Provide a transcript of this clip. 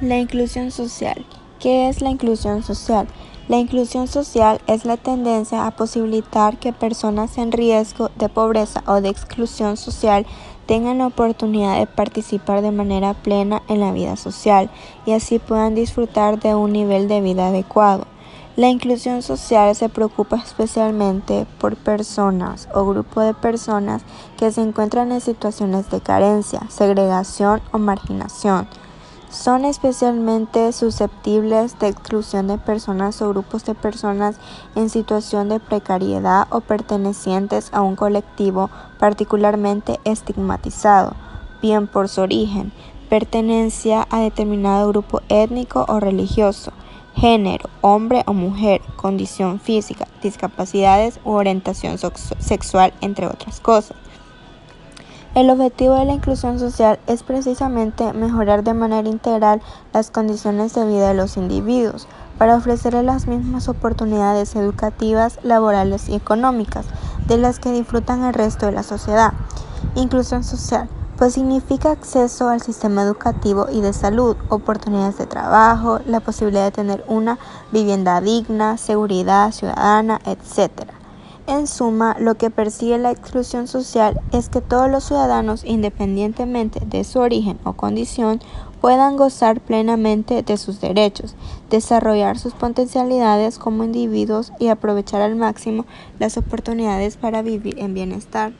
La inclusión social. ¿Qué es la inclusión social? La inclusión social es la tendencia a posibilitar que personas en riesgo de pobreza o de exclusión social tengan la oportunidad de participar de manera plena en la vida social y así puedan disfrutar de un nivel de vida adecuado. La inclusión social se preocupa especialmente por personas o grupos de personas que se encuentran en situaciones de carencia, segregación o marginación. Son especialmente susceptibles de exclusión de personas o grupos de personas en situación de precariedad o pertenecientes a un colectivo particularmente estigmatizado, bien por su origen, pertenencia a determinado grupo étnico o religioso, género, hombre o mujer, condición física, discapacidades u orientación sexual, entre otras cosas. El objetivo de la inclusión social es precisamente mejorar de manera integral las condiciones de vida de los individuos para ofrecerles las mismas oportunidades educativas, laborales y económicas de las que disfrutan el resto de la sociedad. Inclusión social pues significa acceso al sistema educativo y de salud, oportunidades de trabajo, la posibilidad de tener una vivienda digna, seguridad ciudadana, etc. En suma, lo que persigue la exclusión social es que todos los ciudadanos, independientemente de su origen o condición, puedan gozar plenamente de sus derechos, desarrollar sus potencialidades como individuos y aprovechar al máximo las oportunidades para vivir en bienestar.